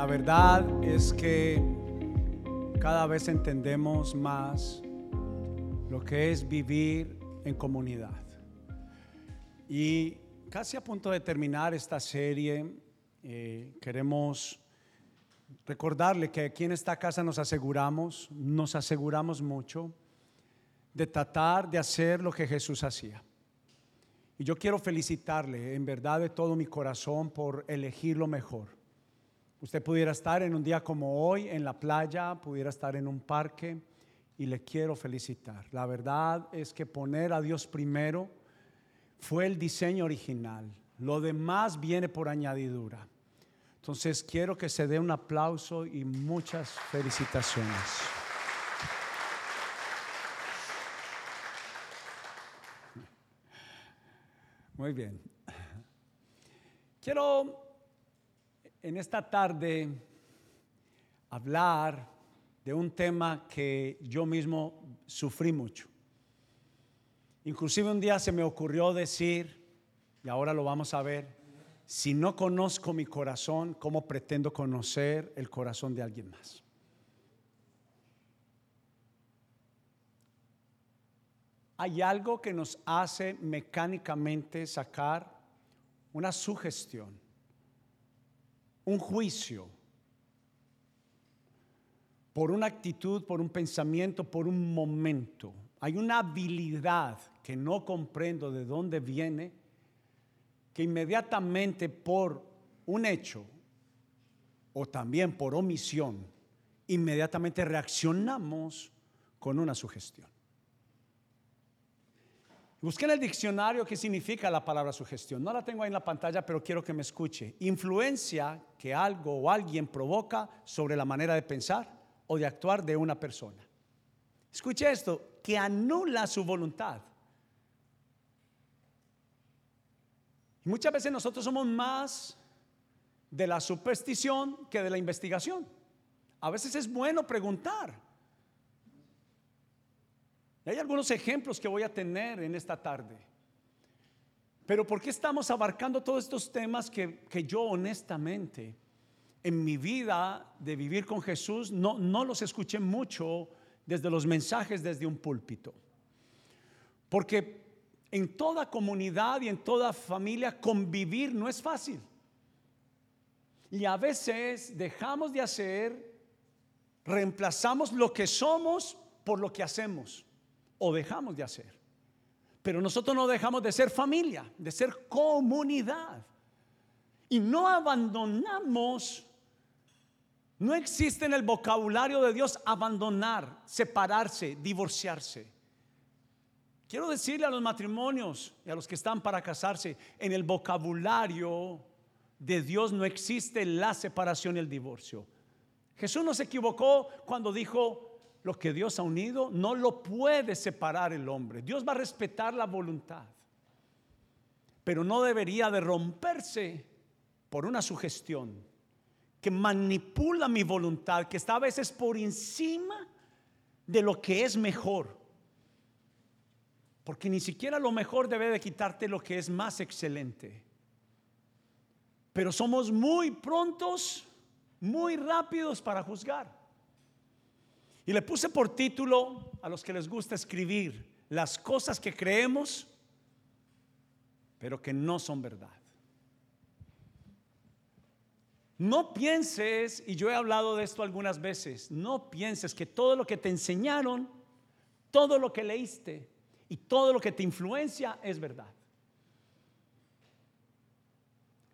La verdad es que cada vez entendemos más lo que es vivir en comunidad. Y casi a punto de terminar esta serie, eh, queremos recordarle que aquí en esta casa nos aseguramos, nos aseguramos mucho de tratar de hacer lo que Jesús hacía. Y yo quiero felicitarle en verdad de todo mi corazón por elegir lo mejor. Usted pudiera estar en un día como hoy en la playa, pudiera estar en un parque y le quiero felicitar. La verdad es que poner a Dios primero fue el diseño original. Lo demás viene por añadidura. Entonces quiero que se dé un aplauso y muchas felicitaciones. Muy bien. Quiero en esta tarde hablar de un tema que yo mismo sufrí mucho. Inclusive un día se me ocurrió decir, y ahora lo vamos a ver, si no conozco mi corazón, ¿cómo pretendo conocer el corazón de alguien más? hay algo que nos hace mecánicamente sacar una sugestión, un juicio, por una actitud, por un pensamiento, por un momento. Hay una habilidad que no comprendo de dónde viene, que inmediatamente por un hecho o también por omisión, inmediatamente reaccionamos con una sugestión. Busqué en el diccionario qué significa la palabra sugestión. No la tengo ahí en la pantalla, pero quiero que me escuche. Influencia que algo o alguien provoca sobre la manera de pensar o de actuar de una persona. Escuche esto, que anula su voluntad. Y muchas veces nosotros somos más de la superstición que de la investigación. A veces es bueno preguntar hay algunos ejemplos que voy a tener en esta tarde. Pero ¿por qué estamos abarcando todos estos temas que, yo honestamente en mi vida de vivir con Jesús no, no los escuché mucho desde los mensajes desde un púlpito? Porque en toda comunidad y en toda familia convivir no es fácil. Y a veces dejamos de hacer, reemplazamos lo que somos por lo que hacemos o dejamos de hacer. Pero nosotros no dejamos de ser familia, de ser comunidad. Y no abandonamos, no existe en el vocabulario de Dios abandonar, separarse, divorciarse. Quiero decirle a los matrimonios y a los que están para casarse, en el vocabulario de Dios no existe la separación y el divorcio. Jesús no se equivocó cuando dijo, lo que Dios ha unido no lo puede separar el hombre. Dios va a respetar la voluntad. Pero no debería de romperse por una sugestión que manipula mi voluntad, que está a veces por encima de lo que es mejor. Porque ni siquiera lo mejor debe de quitarte lo que es más excelente. Pero somos muy prontos, muy rápidos para juzgar. Y le puse por título a los que les gusta escribir las cosas que creemos, pero que no son verdad. No pienses, y yo he hablado de esto algunas veces, no pienses que todo lo que te enseñaron, todo lo que leíste y todo lo que te influencia es verdad.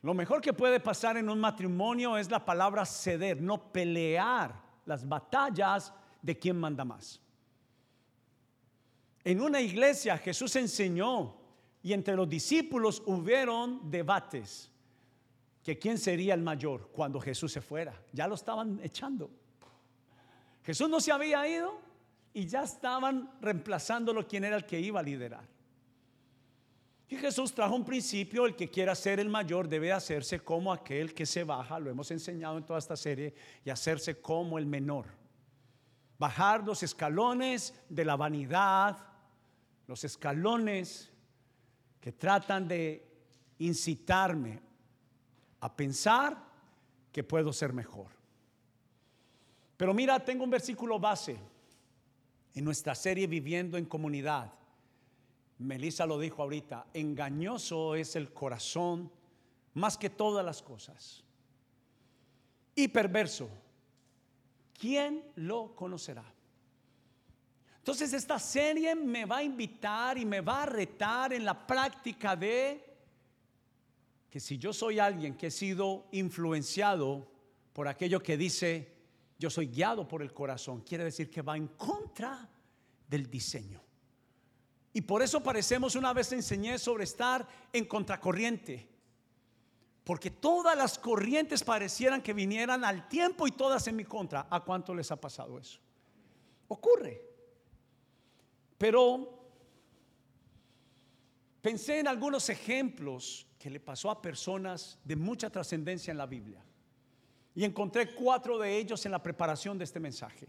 Lo mejor que puede pasar en un matrimonio es la palabra ceder, no pelear las batallas de quién manda más. En una iglesia Jesús enseñó y entre los discípulos hubieron debates que quién sería el mayor cuando Jesús se fuera. Ya lo estaban echando. Jesús no se había ido y ya estaban reemplazándolo quién era el que iba a liderar. Y Jesús trajo un principio, el que quiera ser el mayor debe hacerse como aquel que se baja, lo hemos enseñado en toda esta serie, y hacerse como el menor bajar los escalones de la vanidad, los escalones que tratan de incitarme a pensar que puedo ser mejor. Pero mira, tengo un versículo base en nuestra serie Viviendo en Comunidad. Melissa lo dijo ahorita, engañoso es el corazón más que todas las cosas. Y perverso, ¿quién lo conocerá? Entonces esta serie me va a invitar y me va a retar en la práctica de que si yo soy alguien que he sido influenciado por aquello que dice, yo soy guiado por el corazón, quiere decir que va en contra del diseño. Y por eso parecemos, una vez enseñé sobre estar en contracorriente. Porque todas las corrientes parecieran que vinieran al tiempo y todas en mi contra. ¿A cuánto les ha pasado eso? Ocurre. Pero pensé en algunos ejemplos que le pasó a personas de mucha trascendencia en la Biblia. Y encontré cuatro de ellos en la preparación de este mensaje.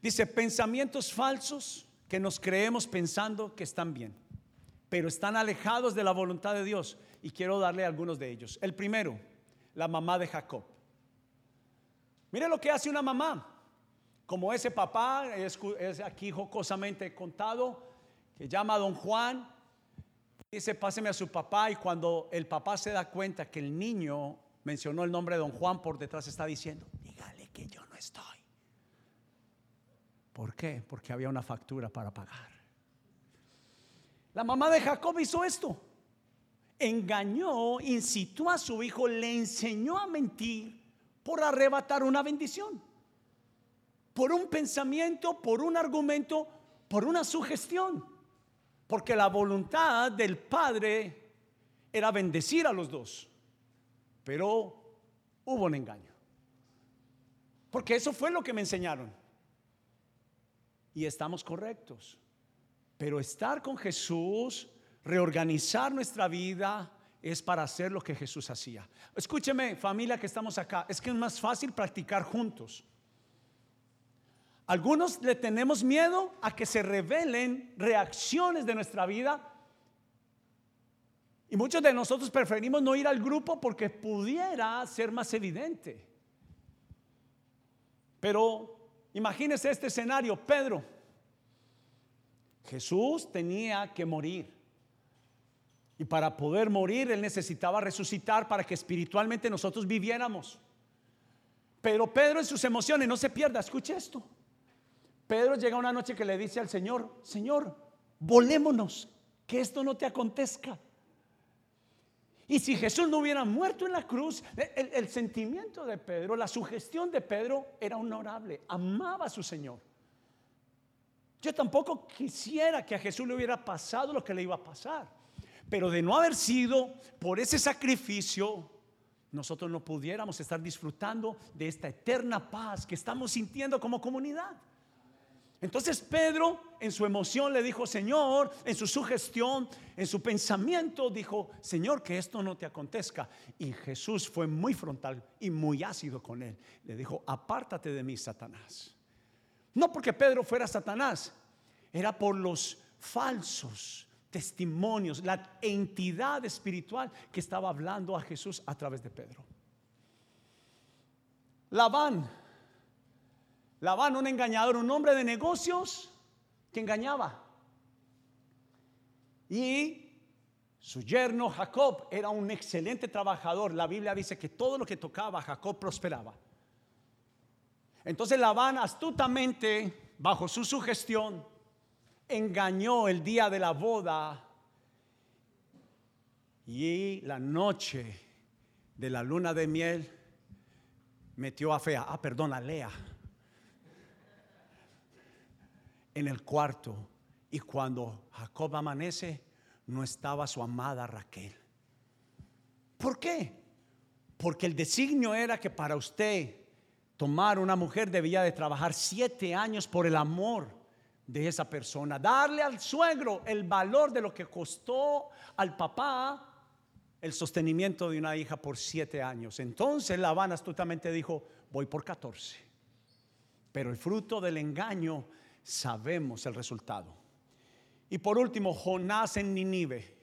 Dice, pensamientos falsos que nos creemos pensando que están bien, pero están alejados de la voluntad de Dios. Y quiero darle algunos de ellos. El primero, la mamá de Jacob. Mire lo que hace una mamá. Como ese papá, es, aquí jocosamente contado, que llama a don Juan, dice, páseme a su papá y cuando el papá se da cuenta que el niño mencionó el nombre de don Juan, por detrás está diciendo, dígale que yo no estoy. ¿Por qué? Porque había una factura para pagar. La mamá de Jacob hizo esto. Engañó, incitó a su hijo, le enseñó a mentir por arrebatar una bendición. Por un pensamiento, por un argumento, por una sugestión. Porque la voluntad del padre era bendecir a los dos. Pero hubo un engaño. Porque eso fue lo que me enseñaron. Y estamos correctos. Pero estar con Jesús, reorganizar nuestra vida, es para hacer lo que Jesús hacía. Escúcheme, familia que estamos acá, es que es más fácil practicar juntos. Algunos le tenemos miedo a que se revelen reacciones de nuestra vida y muchos de nosotros preferimos no ir al grupo porque pudiera ser más evidente. Pero imagínese este escenario, Pedro. Jesús tenía que morir. Y para poder morir, Él necesitaba resucitar para que espiritualmente nosotros viviéramos. Pero Pedro en sus emociones, no se pierda, escuche esto. Pedro llega una noche que le dice al Señor, Señor, volémonos, que esto no te acontezca. Y si Jesús no hubiera muerto en la cruz, el, sentimiento de Pedro, la sugestión de Pedro era honorable, amaba a su Señor. Yo tampoco quisiera que a Jesús le hubiera pasado lo que le iba a pasar. Pero de no haber sido por ese sacrificio, nosotros no pudiéramos estar disfrutando de esta eterna paz que estamos sintiendo como comunidad. Entonces Pedro en su emoción le dijo, Señor, en su sugestión, en su pensamiento, dijo, Señor, que esto no te acontezca. Y Jesús fue muy frontal y muy ácido con él. Le dijo, apártate de mí, Satanás. No porque Pedro fuera Satanás, era por los falsos testimonios, la entidad espiritual que estaba hablando a Jesús a través de Pedro. Labán Labán, un engañador, un hombre de negocios que engañaba. Y su yerno Jacob era un excelente trabajador. La Biblia dice que todo lo que tocaba Jacob prosperaba. Entonces Labán astutamente, bajo su sugestión, engañó el día de la boda y la noche de la luna de miel metió a Fea, ah, perdón, a Lea en el cuarto y cuando Jacob amanece, no estaba su amada Raquel. ¿Por qué? Porque el designio era que para usted tomar una mujer debía de trabajar siete años por el amor de esa persona, darle al suegro el valor de lo que costó al papá el sostenimiento de una hija por siete años. Entonces Labán astutamente dijo, voy por 14. Pero el fruto del engaño sabemos el resultado. Y por último, Jonás en Ninive.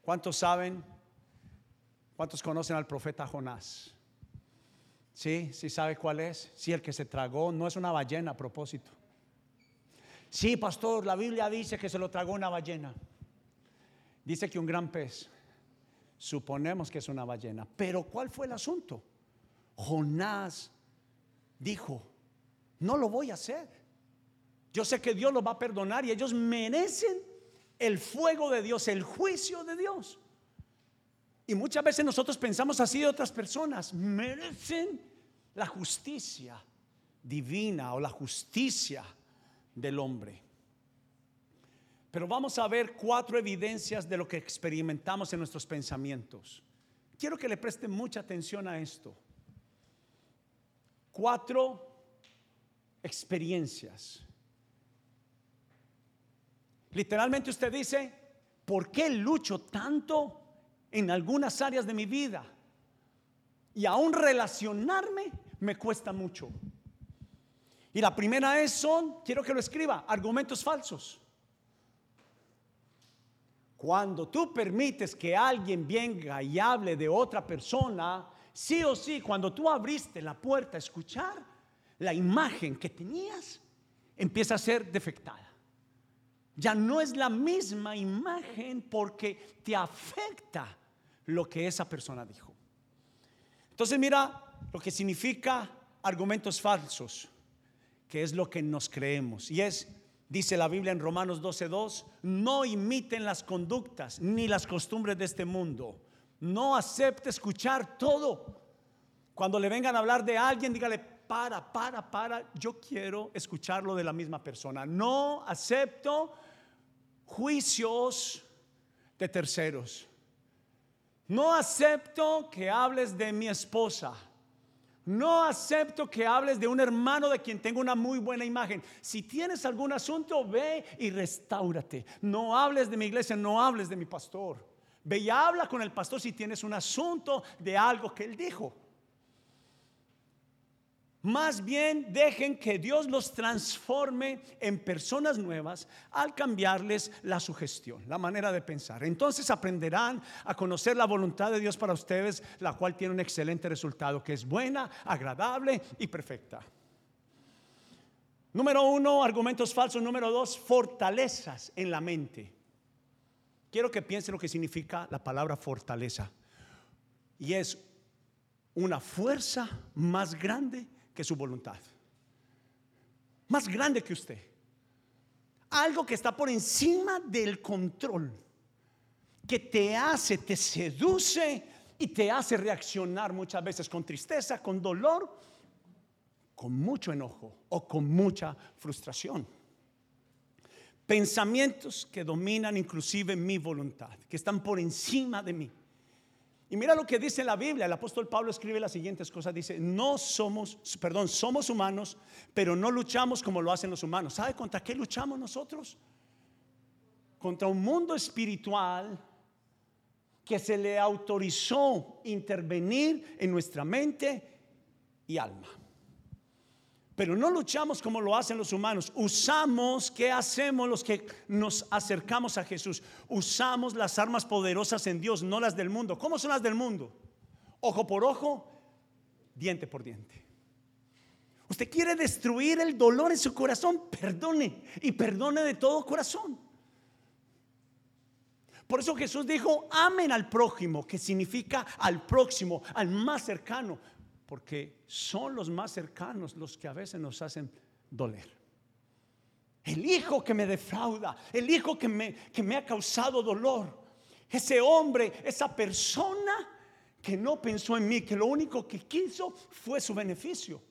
¿Cuántos saben? ¿Cuántos conocen al profeta Jonás? Sí, sí sabe cuál es. Sí, el que se tragó no es una ballena a propósito. Sí, pastor, la Biblia dice que se lo tragó una ballena. Dice que un gran pez. Suponemos que es una ballena. Pero ¿cuál fue el asunto? Jonás dijo, no lo voy a hacer. Yo sé que Dios lo va a perdonar y ellos merecen el fuego de Dios, el juicio de Dios. Y muchas veces nosotros pensamos así de otras personas, merecen la justicia divina o la justicia del hombre. Pero vamos a ver cuatro evidencias de lo que experimentamos en nuestros pensamientos. Quiero que le presten mucha atención a esto. Cuatro experiencias. Literalmente usted dice, ¿por qué lucho tanto en algunas áreas de mi vida? Y aún relacionarme me cuesta mucho. Y la primera es son, quiero que lo escriba, argumentos falsos. Cuando tú permites que alguien venga y hable de otra persona, sí o sí, cuando tú abriste la puerta a escuchar, la imagen que tenías empieza a ser defectada. Ya no es la misma imagen porque te afecta lo que esa persona dijo. Entonces mira lo que significa argumentos falsos que es lo que nos creemos. Y es, dice la Biblia en Romanos 12:2, no imiten las conductas ni las costumbres de este mundo. No acepte escuchar todo. Cuando le vengan a hablar de alguien, dígale, para, para, para, yo quiero escucharlo de la misma persona. No acepto juicios de terceros. No acepto que hables de mi esposa. No acepto que hables de un hermano de quien tengo una muy buena imagen. Si tienes algún asunto, ve y restáurate. No hables de mi iglesia, no hables de mi pastor. Ve y habla con el pastor si tienes un asunto de algo que él dijo. Más bien dejen que Dios los transforme en personas nuevas al cambiarles la sugestión, la manera de pensar. Entonces aprenderán a conocer la voluntad de Dios para ustedes, la cual tiene un excelente resultado, que es buena, agradable y perfecta. Número uno, argumentos falsos. Número dos, fortalezas en la mente. Quiero que piensen lo que significa la palabra fortaleza. Y es una fuerza más grande que su voluntad. Más grande que usted. Algo que está por encima del control. Que te hace, te seduce y te hace reaccionar muchas veces con tristeza, con dolor, con mucho enojo o con mucha frustración. Pensamientos que dominan inclusive mi voluntad, que están por encima de mí. Y mira lo que dice la Biblia. El apóstol Pablo escribe las siguientes cosas. Dice, no somos, perdón, somos humanos, pero no luchamos como lo hacen los humanos. ¿Sabe contra qué luchamos nosotros? Contra un mundo espiritual que se le autorizó intervenir en nuestra mente y alma. Pero no luchamos como lo hacen los humanos. Usamos, ¿qué hacemos los que nos acercamos a Jesús? Usamos las armas poderosas en Dios, no las del mundo. ¿Cómo son las del mundo? Ojo por ojo, diente por diente. Usted quiere destruir el dolor en su corazón, perdone y perdone de todo corazón. Por eso Jesús dijo, amen al prójimo, que significa al próximo, al más cercano porque son los más cercanos los que a veces nos hacen doler. El hijo que me defrauda, el hijo que me, que me ha causado dolor, ese hombre, esa persona que no pensó en mí, que lo único que quiso fue su beneficio.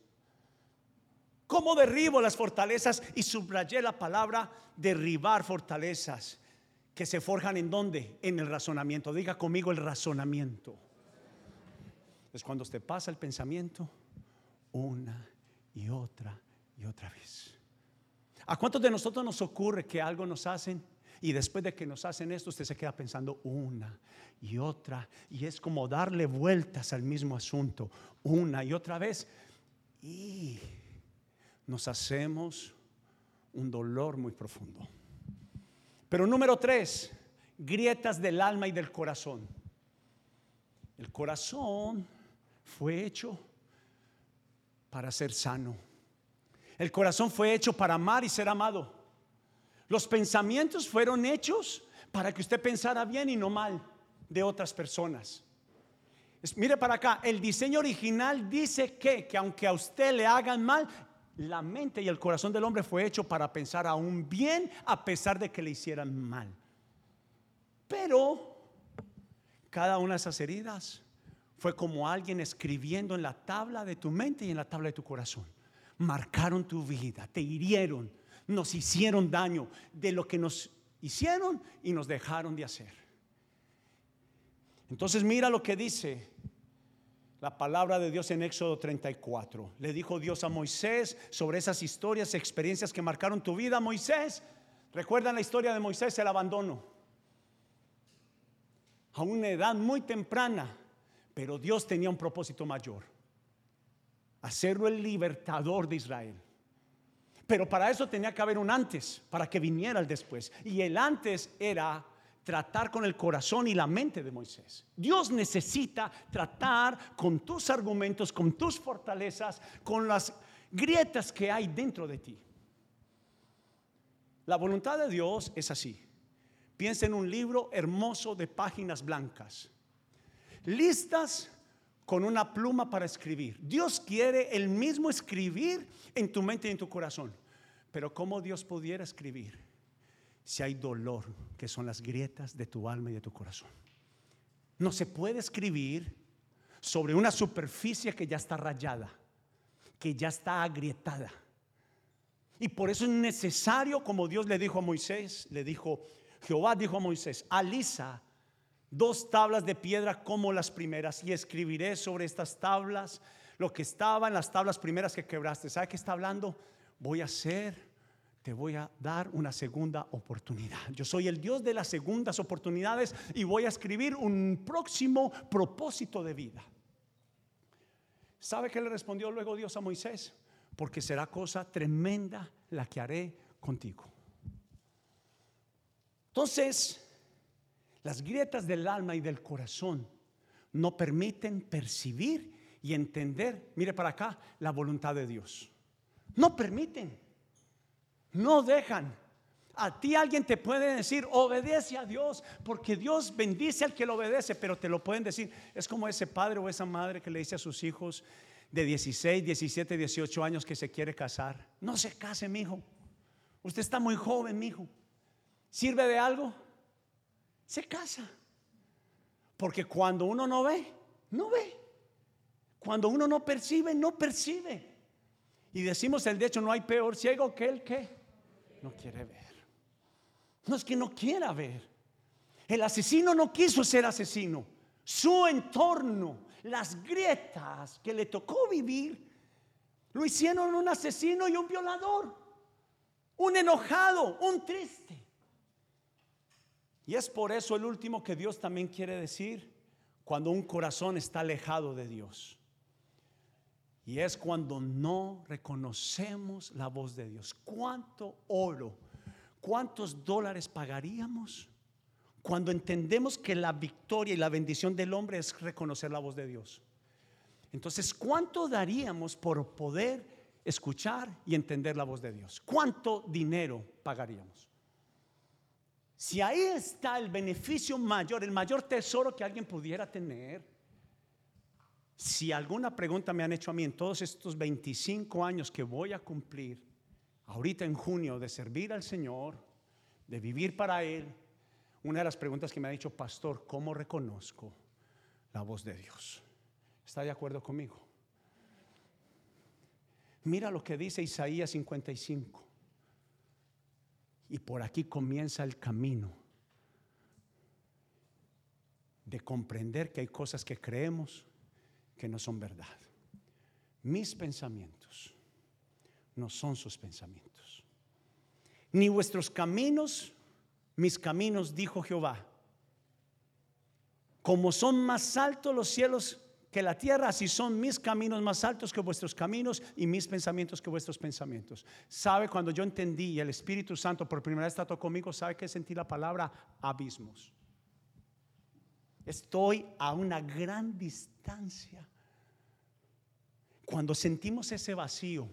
¿Cómo derribo las fortalezas? Y subrayé la palabra derribar fortalezas que se forjan en dónde? En el razonamiento. Diga conmigo el razonamiento es cuando usted pasa el pensamiento una y otra y otra vez. ¿A cuántos de nosotros nos ocurre que algo nos hacen y después de que nos hacen esto usted se queda pensando una y otra y es como darle vueltas al mismo asunto una y otra vez y nos hacemos un dolor muy profundo. Pero número tres, grietas del alma y del corazón. El corazón fue hecho para ser sano. El corazón fue hecho para amar y ser amado. Los pensamientos fueron hechos para que usted pensara bien y no mal de otras personas. Mire para acá, el diseño original dice que, que aunque a usted le hagan mal, la mente y el corazón del hombre fue hecho para pensar aún bien a pesar de que le hicieran mal. Pero cada una de esas heridas fue como alguien escribiendo en la tabla de tu mente y en la tabla de tu corazón. Marcaron tu vida, te hirieron, nos hicieron daño de lo que nos hicieron y nos dejaron de hacer. Entonces mira lo que dice la palabra de Dios en Éxodo 34. Le dijo Dios a Moisés sobre esas historias, experiencias que marcaron tu vida. Moisés, recuerdan la historia de Moisés, el abandono. A una edad muy temprana, pero Dios tenía un propósito mayor. Hacerlo el libertador de Israel. Pero para eso tenía que haber un antes, para que viniera el después. Y el antes era tratar con el corazón y la mente de Moisés. Dios necesita tratar con tus argumentos, con tus fortalezas, con las grietas que hay dentro de ti. La voluntad de Dios es así. Piensa en un libro hermoso de páginas blancas, listas con una pluma para escribir. Dios quiere el mismo escribir en tu mente y en tu corazón. Pero ¿cómo Dios pudiera escribir? si hay dolor, que son las grietas de tu alma y de tu corazón. No se puede escribir sobre una superficie que ya está rayada, que ya está agrietada. Y por eso es necesario, como Dios le dijo a Moisés, le dijo, Jehová dijo a Moisés, alisa dos tablas de piedra como las primeras y escribiré sobre estas tablas lo que estaba en las tablas primeras que quebraste. ¿Sabe qué está hablando? Voy a hacer te voy a dar una segunda oportunidad. Yo soy el Dios de las segundas oportunidades y voy a escribir un próximo propósito de vida. ¿Sabe qué le respondió luego Dios a Moisés? Porque será cosa tremenda la que haré contigo. Entonces, las grietas del alma y del corazón no permiten percibir y entender, mire para acá, la voluntad de Dios. No permiten. No dejan. A ti alguien te puede decir, obedece a Dios, porque Dios bendice al que lo obedece, pero te lo pueden decir. Es como ese padre o esa madre que le dice a sus hijos de 16, 17, 18 años que se quiere casar. No se case, mi hijo. Usted está muy joven, mi hijo. ¿Sirve de algo? Se casa. Porque cuando uno no ve, no ve. Cuando uno no percibe, no percibe. Y decimos el de hecho, no hay peor ciego que el que no quiere ver. No es que no quiera ver. El asesino no quiso ser asesino. Su entorno, las grietas que le tocó vivir, lo hicieron un asesino y un violador, un enojado, un triste. Y es por eso el último que Dios también quiere decir cuando un corazón está alejado de Dios. Y es cuando no reconocemos la voz de Dios. ¿Cuánto oro, cuántos dólares pagaríamos cuando entendemos que la victoria y la bendición del hombre es reconocer la voz de Dios? Entonces, ¿cuánto daríamos por poder escuchar y entender la voz de Dios? ¿Cuánto dinero pagaríamos? Si ahí está el beneficio mayor, el mayor tesoro que alguien pudiera tener, si alguna pregunta me han hecho a mí en todos estos 25 años que voy a cumplir, ahorita en junio, de servir al Señor, de vivir para Él, una de las preguntas que me ha dicho, pastor, ¿cómo reconozco la voz de Dios? ¿Está de acuerdo conmigo? Mira lo que dice Isaías 55. Y por aquí comienza el camino de comprender que hay cosas que creemos que no son verdad. Mis pensamientos no son sus pensamientos. Ni vuestros caminos, mis caminos, dijo Jehová. Como son más altos los cielos que la tierra, así son mis caminos más altos que vuestros caminos y mis pensamientos que vuestros pensamientos. ¿Sabe cuando yo entendí y el Espíritu Santo por primera vez trató conmigo? ¿Sabe que sentí la palabra abismos? Estoy a una gran distancia Cuando sentimos ese vacío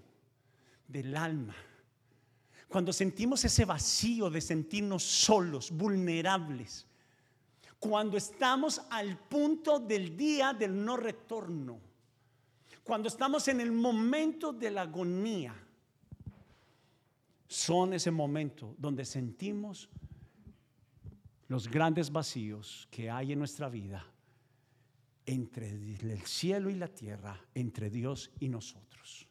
del alma, cuando sentimos ese vacío de sentirnos solos, vulnerables, cuando estamos al punto del día del no retorno, cuando estamos en el momento de la agonía, son ese momento donde sentimos los grandes vacíos que hay en nuestra vida entre el cielo y la tierra, entre Dios y nosotros.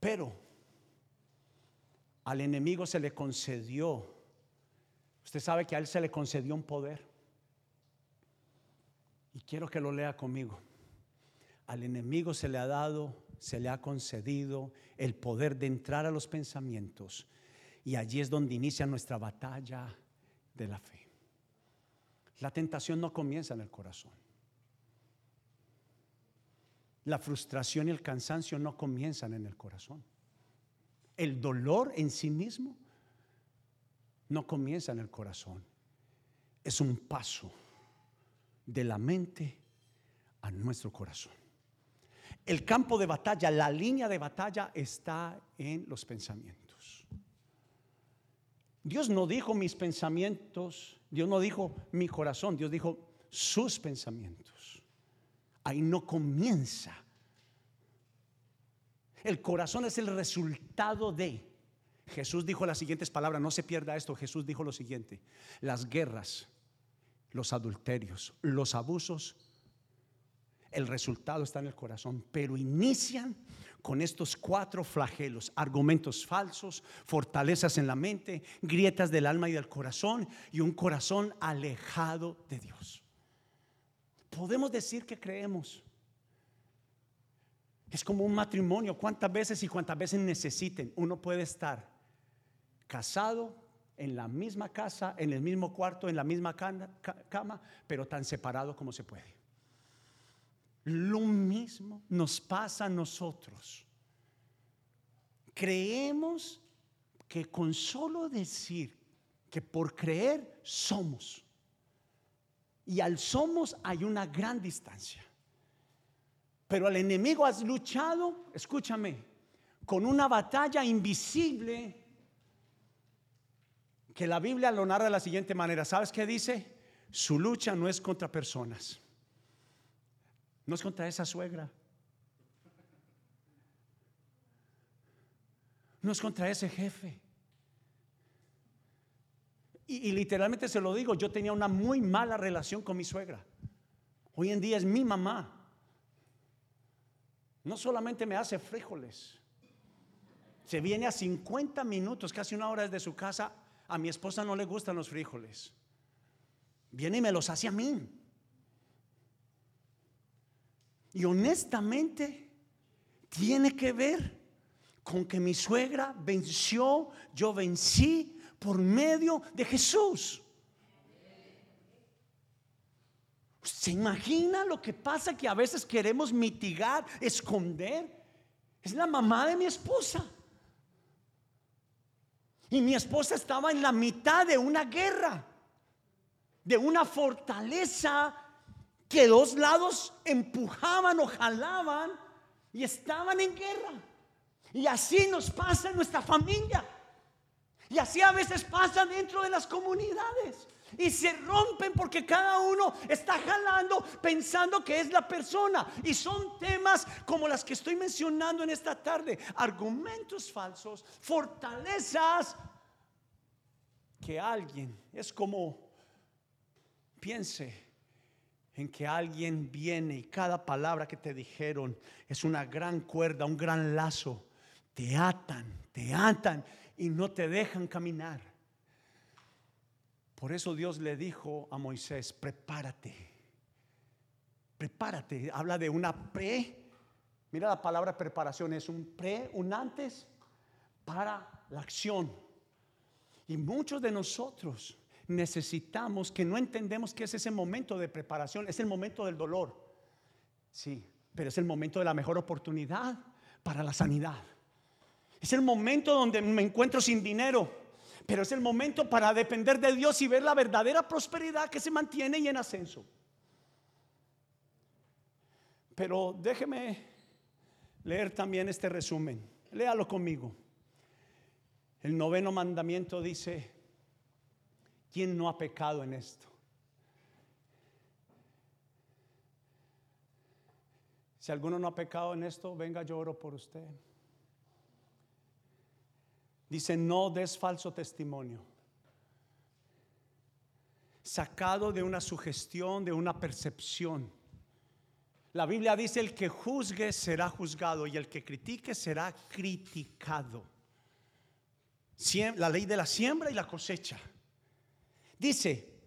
Pero al enemigo se le concedió, usted sabe que a él se le concedió un poder. Y quiero que lo lea conmigo. Al enemigo se le ha dado, se le ha concedido el poder de entrar a los pensamientos. Y allí es donde inicia nuestra batalla de la fe. La tentación no comienza en el corazón. La frustración y el cansancio no comienzan en el corazón. El dolor en sí mismo no comienza en el corazón. Es un paso de la mente a nuestro corazón. El campo de batalla, la línea de batalla está en los pensamientos. Dios no dijo mis pensamientos, Dios no dijo mi corazón, Dios dijo sus pensamientos. Ahí no comienza. El corazón es el resultado de. Jesús dijo las siguientes palabras, no se pierda esto, Jesús dijo lo siguiente, las guerras, los adulterios, los abusos, el resultado está en el corazón, pero inician con estos cuatro flagelos, argumentos falsos, fortalezas en la mente, grietas del alma y del corazón y un corazón alejado de Dios. Podemos decir que creemos. Es como un matrimonio, cuántas veces y cuántas veces necesiten. Uno puede estar casado en la misma casa, en el mismo cuarto, en la misma cama, pero tan separado como se puede. Lo mismo nos pasa a nosotros. Creemos que con solo decir que por creer somos, y al somos hay una gran distancia. Pero al enemigo has luchado, escúchame, con una batalla invisible que la Biblia lo narra de la siguiente manera. ¿Sabes qué dice? Su lucha no es contra personas. No es contra esa suegra. No es contra ese jefe. Y, literalmente se lo digo, yo tenía una muy mala relación con mi suegra. Hoy en día es mi mamá. No solamente me hace frijoles, se viene a 50 minutos, casi una hora desde su casa. A mi esposa no le gustan los frijoles. Viene y me los hace a mí. Y honestamente tiene que ver con que mi suegra venció, yo vencí por medio de Jesús. ¿Se imagina lo que pasa que a veces queremos mitigar, esconder? Es la mamá de mi esposa. Y mi esposa estaba en la mitad de una guerra, de una fortaleza que dos lados empujaban o jalaban y estaban en guerra. Y así nos pasa en nuestra familia. Y así a veces pasa dentro de las comunidades. Y se rompen porque cada uno está jalando pensando que es la persona. Y son temas como las que estoy mencionando en esta tarde. Argumentos falsos, fortalezas que alguien es como, piense, en que alguien viene y cada palabra que te dijeron es una gran cuerda, un gran lazo. Te atan, te atan y no te dejan caminar. Por eso Dios le dijo a Moisés, prepárate, prepárate. Habla de una pre, mira la palabra preparación, es un pre, un antes para la acción. Y muchos de nosotros necesitamos, que no entendemos que es ese momento de preparación, es el momento del dolor. Sí, pero es el momento de la mejor oportunidad para la sanidad. Es el momento donde me encuentro sin dinero, pero es el momento para depender de Dios y ver la verdadera prosperidad que se mantiene y en ascenso. Pero déjeme leer también este resumen. Léalo conmigo. El noveno mandamiento dice, ¿quién no ha pecado en esto? Si alguno no ha pecado en esto, venga, yo oro por usted. Dice, no des falso testimonio. Sacado de una sugestión, de una percepción. La Biblia dice, el que juzgue será juzgado y el que critique será criticado. La ley de la siembra y la cosecha. Dice,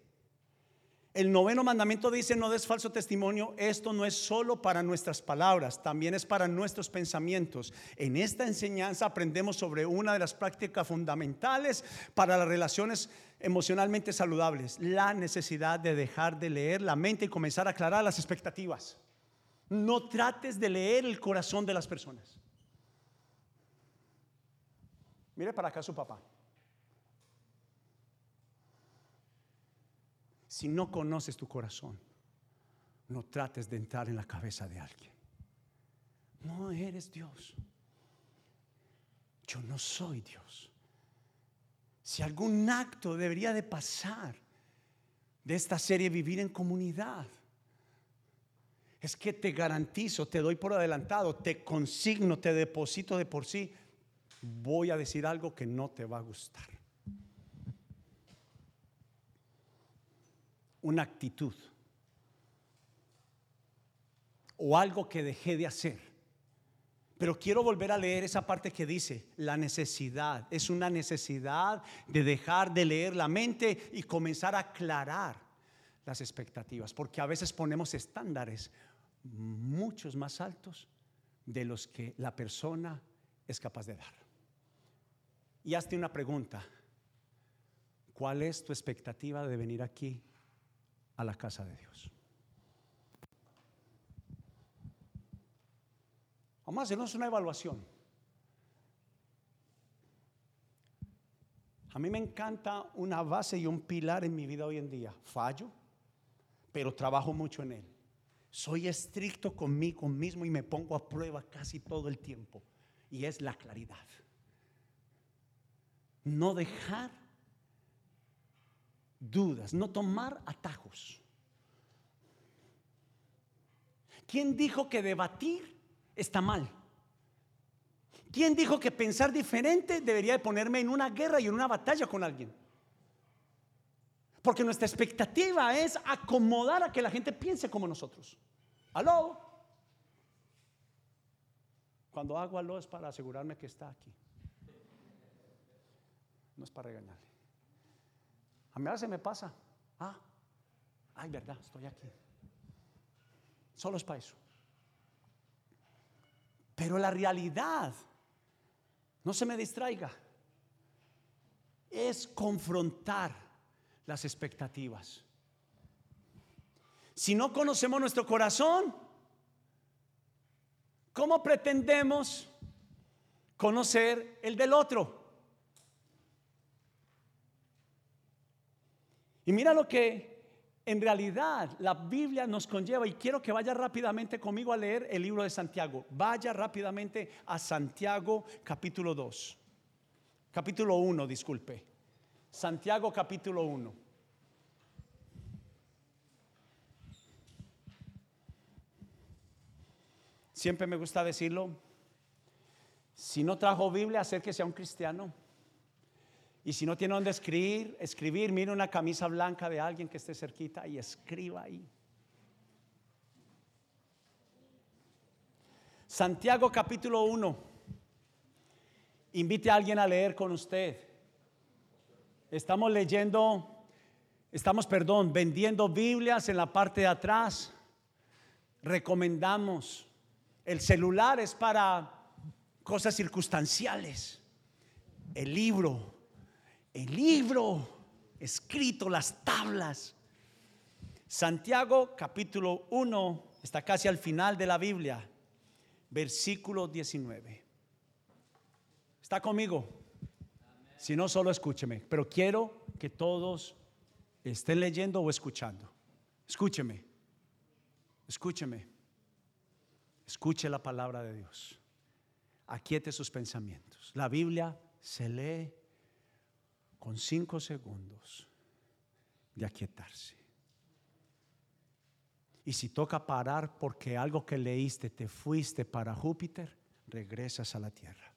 el noveno mandamiento dice, no des falso testimonio. Esto no es solo para nuestras palabras, también es para nuestros pensamientos. En esta enseñanza aprendemos sobre una de las prácticas fundamentales para las relaciones emocionalmente saludables, la necesidad de dejar de leer la mente y comenzar a aclarar las expectativas. No trates de leer el corazón de las personas. Mire para acá su papá. Si no conoces tu corazón, no trates de entrar en la cabeza de alguien. No eres Dios. Yo no soy Dios. Si algún acto debería de pasar de esta serie Vivir en Comunidad, es que te garantizo, te doy por adelantado, te consigno, te deposito de por sí, voy a decir algo que no te va a gustar. Una actitud o algo que dejé de hacer. Pero quiero volver a leer esa parte que dice, la necesidad, es una necesidad de dejar de leer la mente y comenzar a aclarar las expectativas, porque a veces ponemos estándares muchos más altos de los que la persona es capaz de dar. Y hazte una pregunta, ¿cuál es tu expectativa de venir aquí a la casa de Dios. Vamos a hacernos una evaluación. A mí me encanta una base y un pilar en mi vida hoy en día. Fallo, pero trabajo mucho en él. Soy estricto conmigo mismo y me pongo a prueba casi todo el tiempo. Y es la claridad. No dejar dudas, no tomar atajos. ¿Quién dijo que debatir está mal? ¿Quién dijo que pensar diferente debería de ponerme en una guerra y en una batalla con alguien? Porque nuestra expectativa es acomodar a que la gente piense como nosotros. ¿Aló? Cuando hago aló es para asegurarme que está aquí. No es para regañarle. A mí a veces me pasa. Ah, ay, verdad, estoy aquí. Solo es para eso. Pero la realidad, no se me distraiga, es confrontar las expectativas. Si no conocemos nuestro corazón, ¿cómo pretendemos conocer el del otro? Y mira lo que en realidad la Biblia nos conlleva, y quiero que vaya rápidamente conmigo a leer el libro de Santiago. Vaya rápidamente a Santiago capítulo 2. Capítulo 1, disculpe. Santiago capítulo 1. Siempre me gusta decirlo. Si no trajo Biblia, acérquese a un cristiano. Y si no tiene dónde escribir, escribir, mire una camisa blanca de alguien que esté cerquita y escriba ahí. Santiago capítulo 1. Invite a alguien a leer con usted. Estamos leyendo, estamos, perdón, vendiendo Biblias en la parte de atrás. Recomendamos. El celular es para cosas circunstanciales. El libro el libro escrito, las tablas. Santiago capítulo 1 está casi al final de la Biblia, versículo 19. ¿Está conmigo? Si no, solo escúcheme, pero quiero que todos estén leyendo o escuchando. Escúcheme, escúcheme, escuche la palabra de Dios. aquiete sus pensamientos. La Biblia se lee con cinco segundos de aquietarse. Y si toca parar porque algo que leíste te fuiste para Júpiter, regresas a la tierra.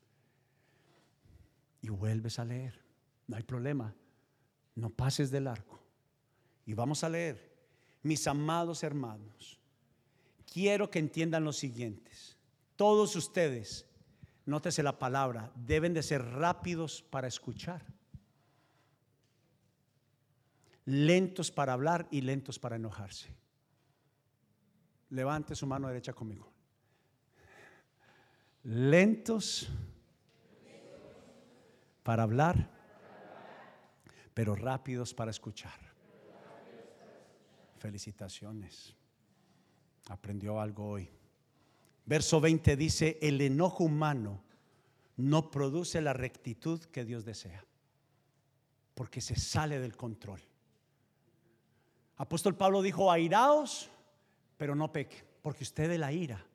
Y vuelves a leer. No hay problema. No pases del arco. Y vamos a leer. Mis amados hermanos, quiero que entiendan los siguientes. Todos ustedes, nótese la palabra, deben de ser rápidos para escuchar, lentos para hablar y lentos para enojarse. Levante su mano derecha conmigo. Lentos para hablar, pero rápidos para escuchar. Felicitaciones. Aprendió algo hoy. Verso 20 dice, el enojo humano no produce la rectitud que Dios desea, porque se sale del control. Apóstol Pablo dijo, airaos, pero no peque, porque usted de la ira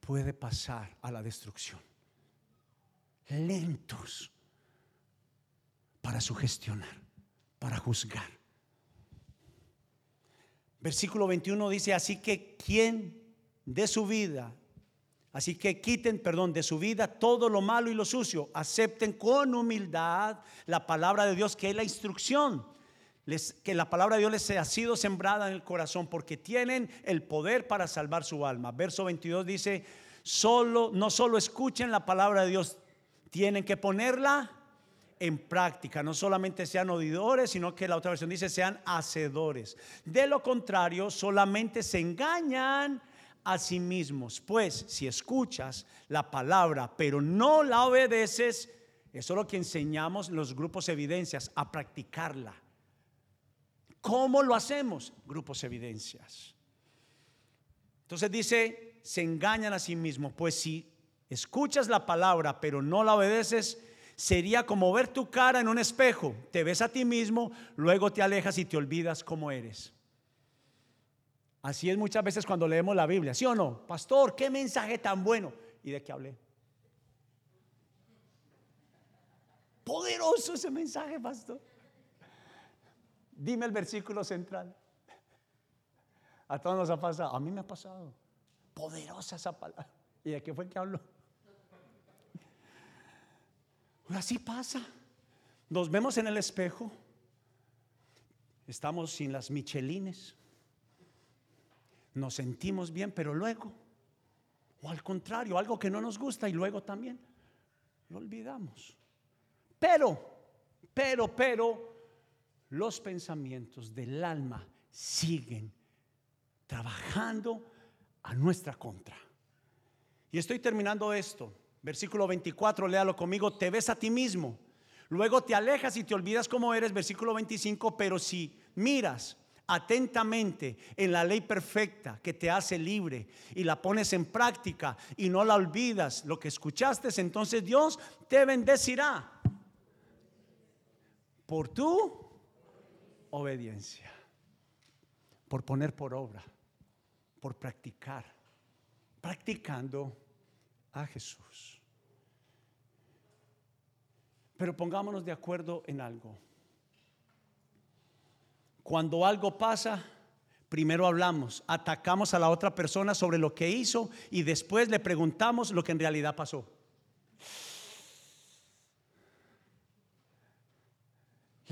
puede pasar a la destrucción. Lentos para sugestionar, para juzgar. Versículo 21 dice, así que quien de su vida, así que quiten, perdón, de su vida todo lo malo y lo sucio, acepten con humildad la palabra de Dios, que es la instrucción que la palabra de Dios les ha sido sembrada en el corazón porque tienen el poder para salvar su alma. Verso 22 dice, solo, no solo escuchen la palabra de Dios, tienen que ponerla en práctica. No solamente sean oidores, sino que la otra versión dice sean hacedores. De lo contrario, solamente se engañan a sí mismos. Pues si escuchas la palabra, pero no la obedeces, eso es lo que enseñamos los grupos evidencias, a practicarla. ¿Cómo lo hacemos? Grupos evidencias. Entonces dice, se engañan a sí mismos. Pues si escuchas la palabra pero no la obedeces, sería como ver tu cara en un espejo. Te ves a ti mismo, luego te alejas y te olvidas cómo eres. Así es muchas veces cuando leemos la Biblia, ¿sí o no? Pastor, qué mensaje tan bueno. ¿Y de qué hablé? Poderoso ese mensaje, pastor. Dime el versículo central. A todos nos ha pasado. A mí me ha pasado. Poderosa esa palabra. ¿Y de qué fue que habló? Así pasa. Nos vemos en el espejo. Estamos sin las michelines. Nos sentimos bien, pero luego, o al contrario, algo que no nos gusta y luego también lo olvidamos. Pero, pero, pero, los pensamientos del alma siguen trabajando a nuestra contra. Y estoy terminando esto. Versículo 24, léalo conmigo, te ves a ti mismo. Luego te alejas y te olvidas cómo eres, versículo 25, pero si miras atentamente en la ley perfecta que te hace libre y la pones en práctica y no la olvidas, lo que escuchaste, entonces Dios te bendecirá. Por tú obediencia, por poner por obra, por practicar, practicando a Jesús. Pero pongámonos de acuerdo en algo. Cuando algo pasa, primero hablamos, atacamos a la otra persona sobre lo que hizo y después le preguntamos lo que en realidad pasó.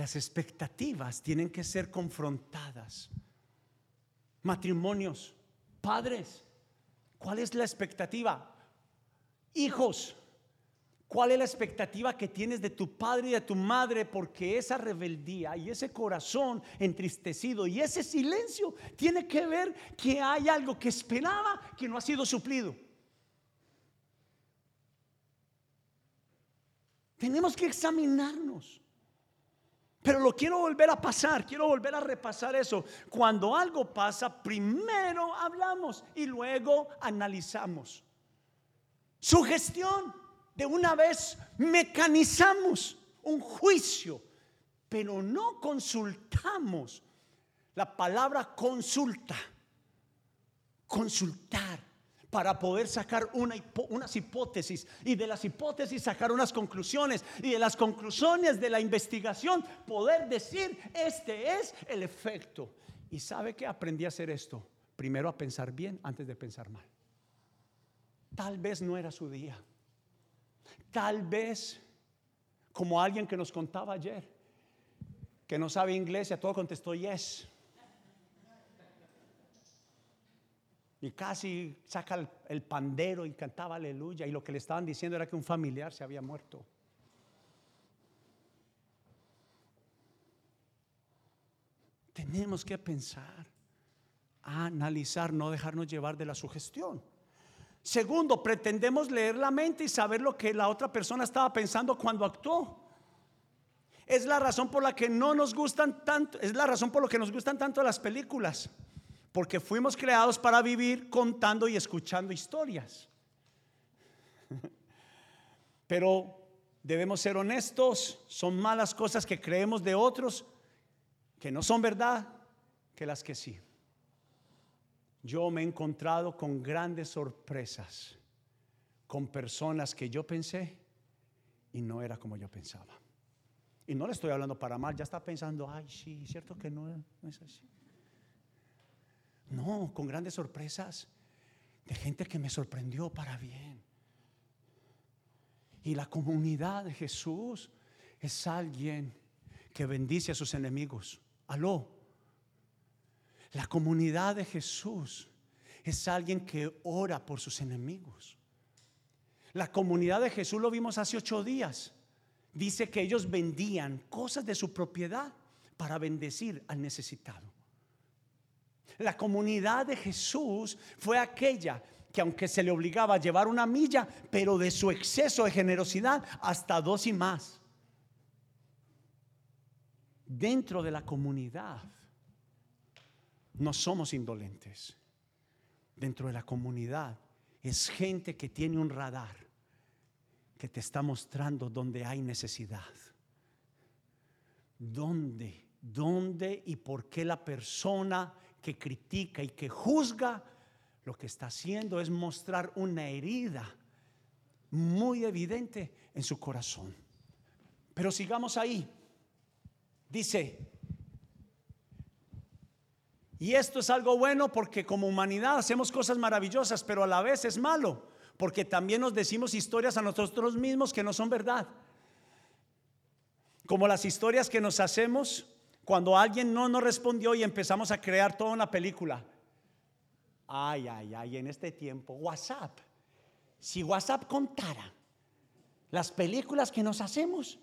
Las expectativas tienen que ser confrontadas. Matrimonios, padres, ¿cuál es la expectativa? Hijos, ¿cuál es la expectativa que tienes de tu padre y de tu madre? Porque esa rebeldía y ese corazón entristecido y ese silencio tiene que ver que hay algo que esperaba que no ha sido suplido. Tenemos que examinarnos. Pero lo quiero volver a pasar, quiero volver a repasar eso. Cuando algo pasa, primero hablamos y luego analizamos. Sugestión, de una vez mecanizamos un juicio, pero no consultamos. La palabra consulta, consultar, para poder sacar una unas hipótesis y de las hipótesis sacar unas conclusiones y de las conclusiones de la investigación poder decir, este es el efecto. ¿Y sabe que aprendí a hacer esto? Primero a pensar bien antes de pensar mal. Tal vez no era su día. Tal vez, como alguien que nos contaba ayer, que no sabe inglés y a todo contestó yes. Y casi saca el, pandero y cantaba aleluya. Y lo que le estaban diciendo era que un familiar se había muerto. Tenemos que pensar, analizar, no dejarnos llevar de la sugestión. Segundo, pretendemos leer la mente y saber lo que la otra persona estaba pensando cuando actuó. Es la razón por la que no nos gustan tanto, es la razón por la que nos gustan tanto las películas. Porque fuimos creados para vivir contando y escuchando historias. Pero debemos ser honestos, son malas cosas que creemos de otros que no son verdad que las que sí. Yo me he encontrado con grandes sorpresas, con personas que yo pensé y no era como yo pensaba. Y no le estoy hablando para mal, ya está pensando, ay, sí, cierto que no, no es así. No, con grandes sorpresas de gente que me sorprendió para bien. Y la comunidad de Jesús es alguien que bendice a sus enemigos. Aló. La comunidad de Jesús es alguien que ora por sus enemigos. La comunidad de Jesús lo vimos hace ocho días. Dice que ellos vendían cosas de su propiedad para bendecir al necesitado. La comunidad de Jesús fue aquella que aunque se le obligaba a llevar una milla, pero de su exceso de generosidad hasta dos y más. Dentro de la comunidad no somos indolentes. Dentro de la comunidad es gente que tiene un radar que te está mostrando donde hay necesidad. ¿Dónde? ¿Dónde y por qué la persona que critica y que juzga, lo que está haciendo es mostrar una herida muy evidente en su corazón. Pero sigamos ahí. Dice, y esto es algo bueno porque como humanidad hacemos cosas maravillosas, pero a la vez es malo, porque también nos decimos historias a nosotros mismos que no son verdad. Como las historias que nos hacemos cuando alguien no nos respondió y empezamos a crear toda una película. Ay, ay, ay, en este tiempo, WhatsApp. Si WhatsApp contara las películas que nos hacemos,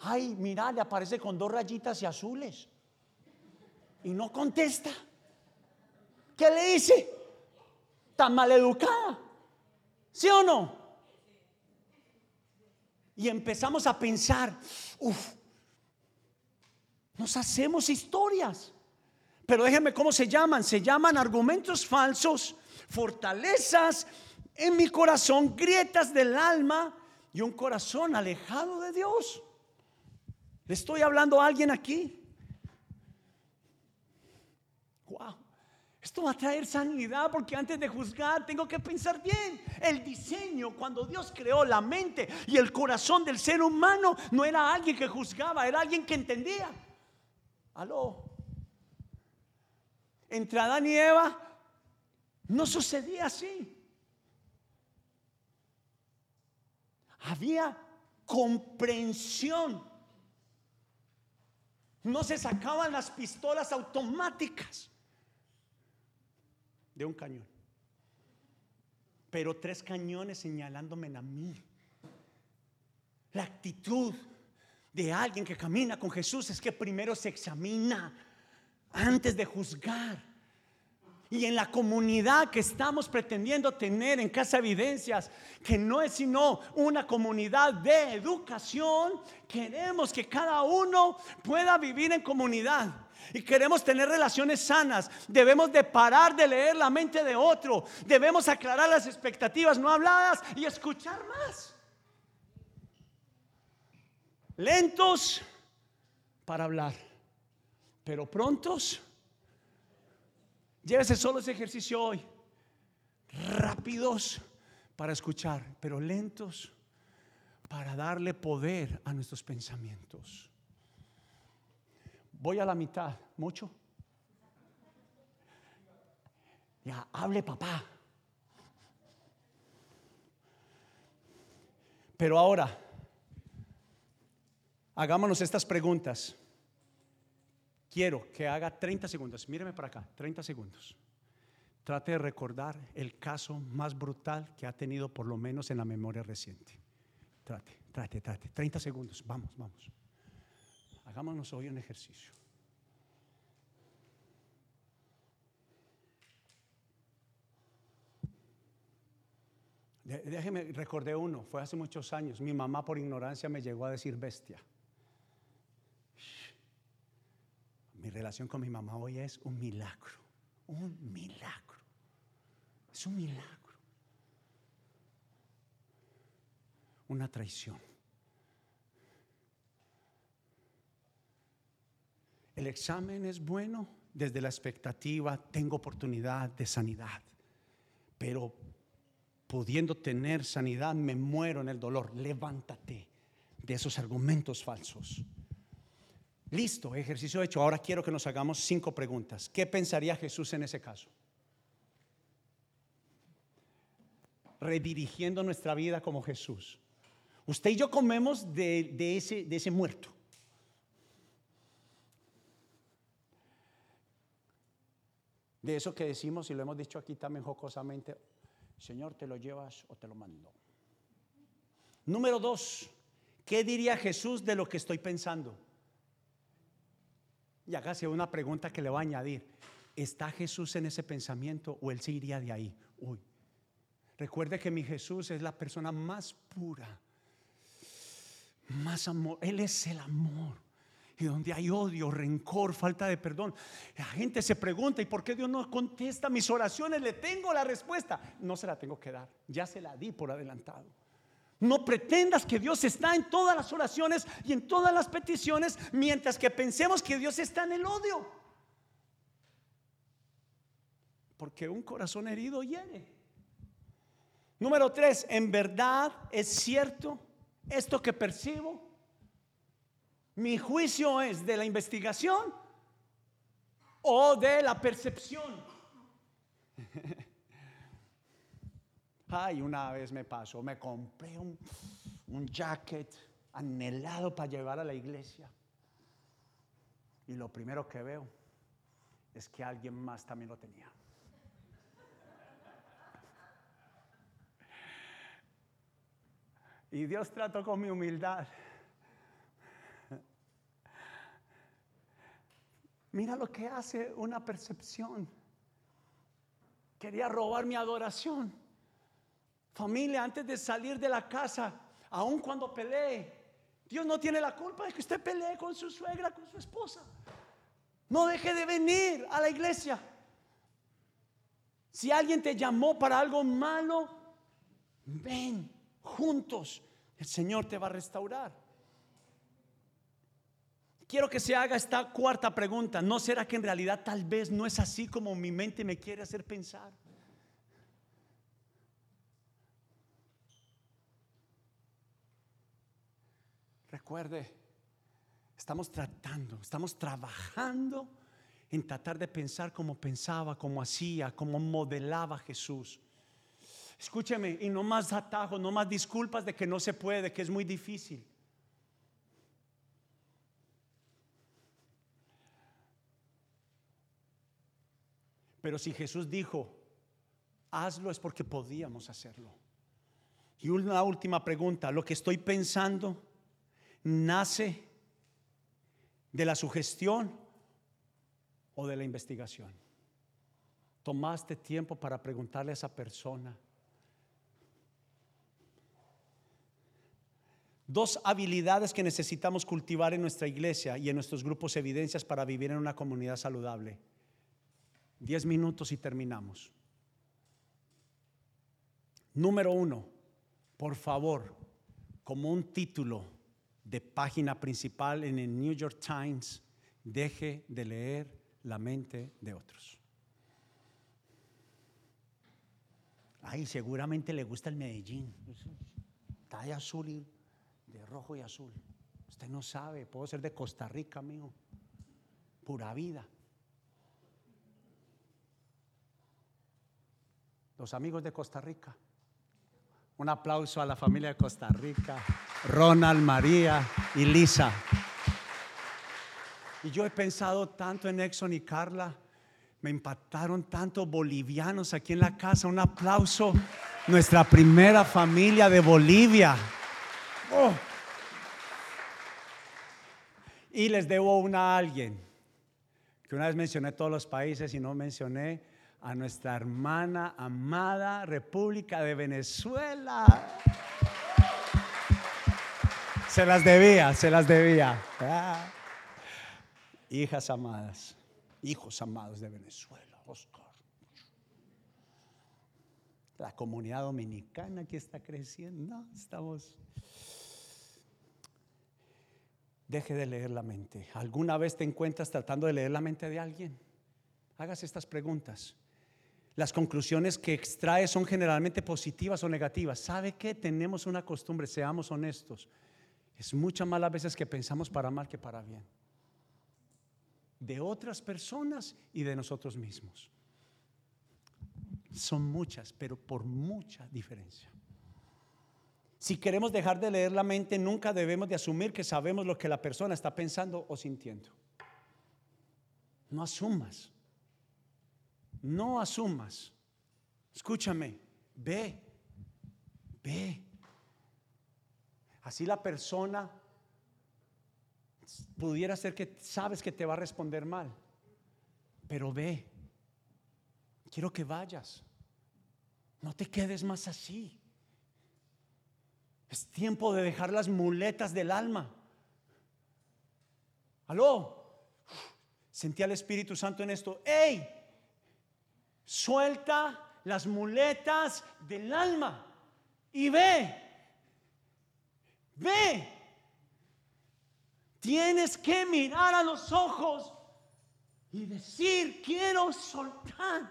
ay, mira, le aparece con dos rayitas y azules y no contesta. ¿Qué le dice? Tan maleducada. ¿Sí o no? Y empezamos a pensar, uff, nos hacemos historias. Pero déjenme cómo se llaman. Se llaman argumentos falsos, fortalezas en mi corazón, grietas del alma y un corazón alejado de Dios. ¿Le estoy hablando a alguien aquí? Wow. Esto va a traer sanidad porque antes de juzgar tengo que pensar bien. El diseño, cuando Dios creó la mente y el corazón del ser humano, no era alguien que juzgaba, era alguien que entendía. Aló. Entre Adán y Eva no sucedía así. Había comprensión. No se sacaban las pistolas automáticas de un cañón. Pero tres cañones señalándome a mí. La actitud de alguien que camina con Jesús es que primero se examina antes de juzgar. Y en la comunidad que estamos pretendiendo tener en Casa Evidencias, que no es sino una comunidad de educación, queremos que cada uno pueda vivir en comunidad. Y queremos tener relaciones sanas. Debemos de parar de leer la mente de otro. Debemos aclarar las expectativas no habladas y escuchar más lentos para hablar, pero prontos. Llévese solo ese ejercicio hoy. rápidos para escuchar, pero lentos para darle poder a nuestros pensamientos. Voy a la mitad, mucho. Ya, hable papá. Pero ahora, hagámonos estas preguntas. Quiero que haga 30 segundos. Míreme para acá, 30 segundos. Trate de recordar el caso más brutal que ha tenido por lo menos en la memoria reciente. Trate, trate, trate. 30 segundos. Vamos, vamos. Hagámonos hoy un ejercicio. Déjeme, recordé uno, fue hace muchos años. Mi mamá por ignorancia me llegó a decir bestia. Mi relación con mi mamá hoy es un milagro, un milagro. Es un milagro. Una traición. El examen es bueno desde la expectativa, tengo oportunidad de sanidad, pero pudiendo tener sanidad, me muero en el dolor. Levántate de esos argumentos falsos. Listo, ejercicio hecho. Ahora quiero que nos hagamos cinco preguntas. ¿Qué pensaría Jesús en ese caso? Redirigiendo nuestra vida como Jesús. Usted y yo comemos de, ese, muerto. De eso que decimos, y lo hemos dicho aquí también jocosamente, Señor, ¿te lo llevas o te lo mando? Número dos, ¿qué diría Jesús de lo que estoy pensando? Y hágase una pregunta que le va a añadir. ¿Está Jesús en ese pensamiento o él se iría de ahí? Uy, recuerde que mi Jesús es la persona más pura, más amor. Él es el amor y donde hay odio, rencor, falta de perdón. La gente se pregunta, ¿y por qué Dios no contesta mis oraciones? Le tengo la respuesta. No se la tengo que dar, ya se la di por adelantado. No pretendas que Dios está en todas las oraciones y en todas las peticiones, mientras que pensemos que Dios está en el odio. Porque un corazón herido hiere. Número tres, en verdad es cierto esto que percibo mi juicio es de la investigación o de la percepción. Ay, una vez me pasó, me compré un, un jacket anhelado para llevar a la iglesia. Y lo primero que veo es que alguien más también lo tenía. Y Dios trató con mi humildad. Mira lo que hace una percepción. Quería robar mi adoración. Familia, antes de salir de la casa, aun cuando pelee, Dios no tiene la culpa de que usted pelee con su suegra, con su esposa. No deje de venir a la iglesia. Si alguien te llamó para algo malo, ven juntos. El Señor te va a restaurar. Quiero que se haga esta cuarta pregunta. ¿No será que en realidad tal vez no es así como mi mente me quiere hacer pensar? Recuerde, estamos tratando, estamos trabajando en tratar de pensar como pensaba, como hacía, como modelaba Jesús. Escúcheme, y no más atajos, no más disculpas de que no se puede, que es muy difícil. Pero si Jesús dijo, hazlo es porque podíamos hacerlo. Y una última pregunta, ¿lo que estoy pensando nace de la sugestión o de la investigación? ¿Tomaste tiempo para preguntarle a esa persona? Dos habilidades que necesitamos cultivar en nuestra iglesia y en nuestros grupos evidencias para vivir en una comunidad saludable. Diez minutos y terminamos. Número uno, por favor, como un título de página principal en el New York Times, deje de leer la mente de otros. Ay, seguramente le gusta el Medellín. Está de azul y de rojo y azul. Usted no sabe, puedo ser de Costa Rica, amigo. Pura vida. Los amigos de Costa Rica. Un aplauso a la familia de Costa Rica, Ronald, María y Lisa. Y yo he pensado tanto en Exxon y Carla. Me impactaron tanto bolivianos aquí en la casa. Un aplauso. Nuestra primera familia de Bolivia. Oh. Y les debo una a alguien. Que una vez mencioné todos los países y no mencioné a nuestra hermana amada República de Venezuela. Se las debía, se las debía. Ah. Hijas amadas, hijos amados de Venezuela, Oscar. La comunidad dominicana que está creciendo, estamos... Deje de leer la mente. ¿Alguna vez te encuentras tratando de leer la mente de alguien? Hágase estas preguntas las conclusiones que extrae son generalmente positivas o negativas. ¿Sabe qué? Tenemos una costumbre, seamos honestos. Es muchas más las veces que pensamos para mal que para bien. De otras personas y de nosotros mismos. Son muchas, pero por mucha diferencia. Si queremos dejar de leer la mente, nunca debemos de asumir que sabemos lo que la persona está pensando o sintiendo. No asumas. No asumas. Escúchame, ve, ve. Así la persona pudiera ser que sabes que te va a responder mal, pero ve. Quiero que vayas. No te quedes más así. Es tiempo de dejar las muletas del alma. Aló. Sentí al Espíritu Santo en esto. ¡Ey! Suelta las muletas del alma y ve. Ve. Tienes que mirar a los ojos y decir, quiero soltar.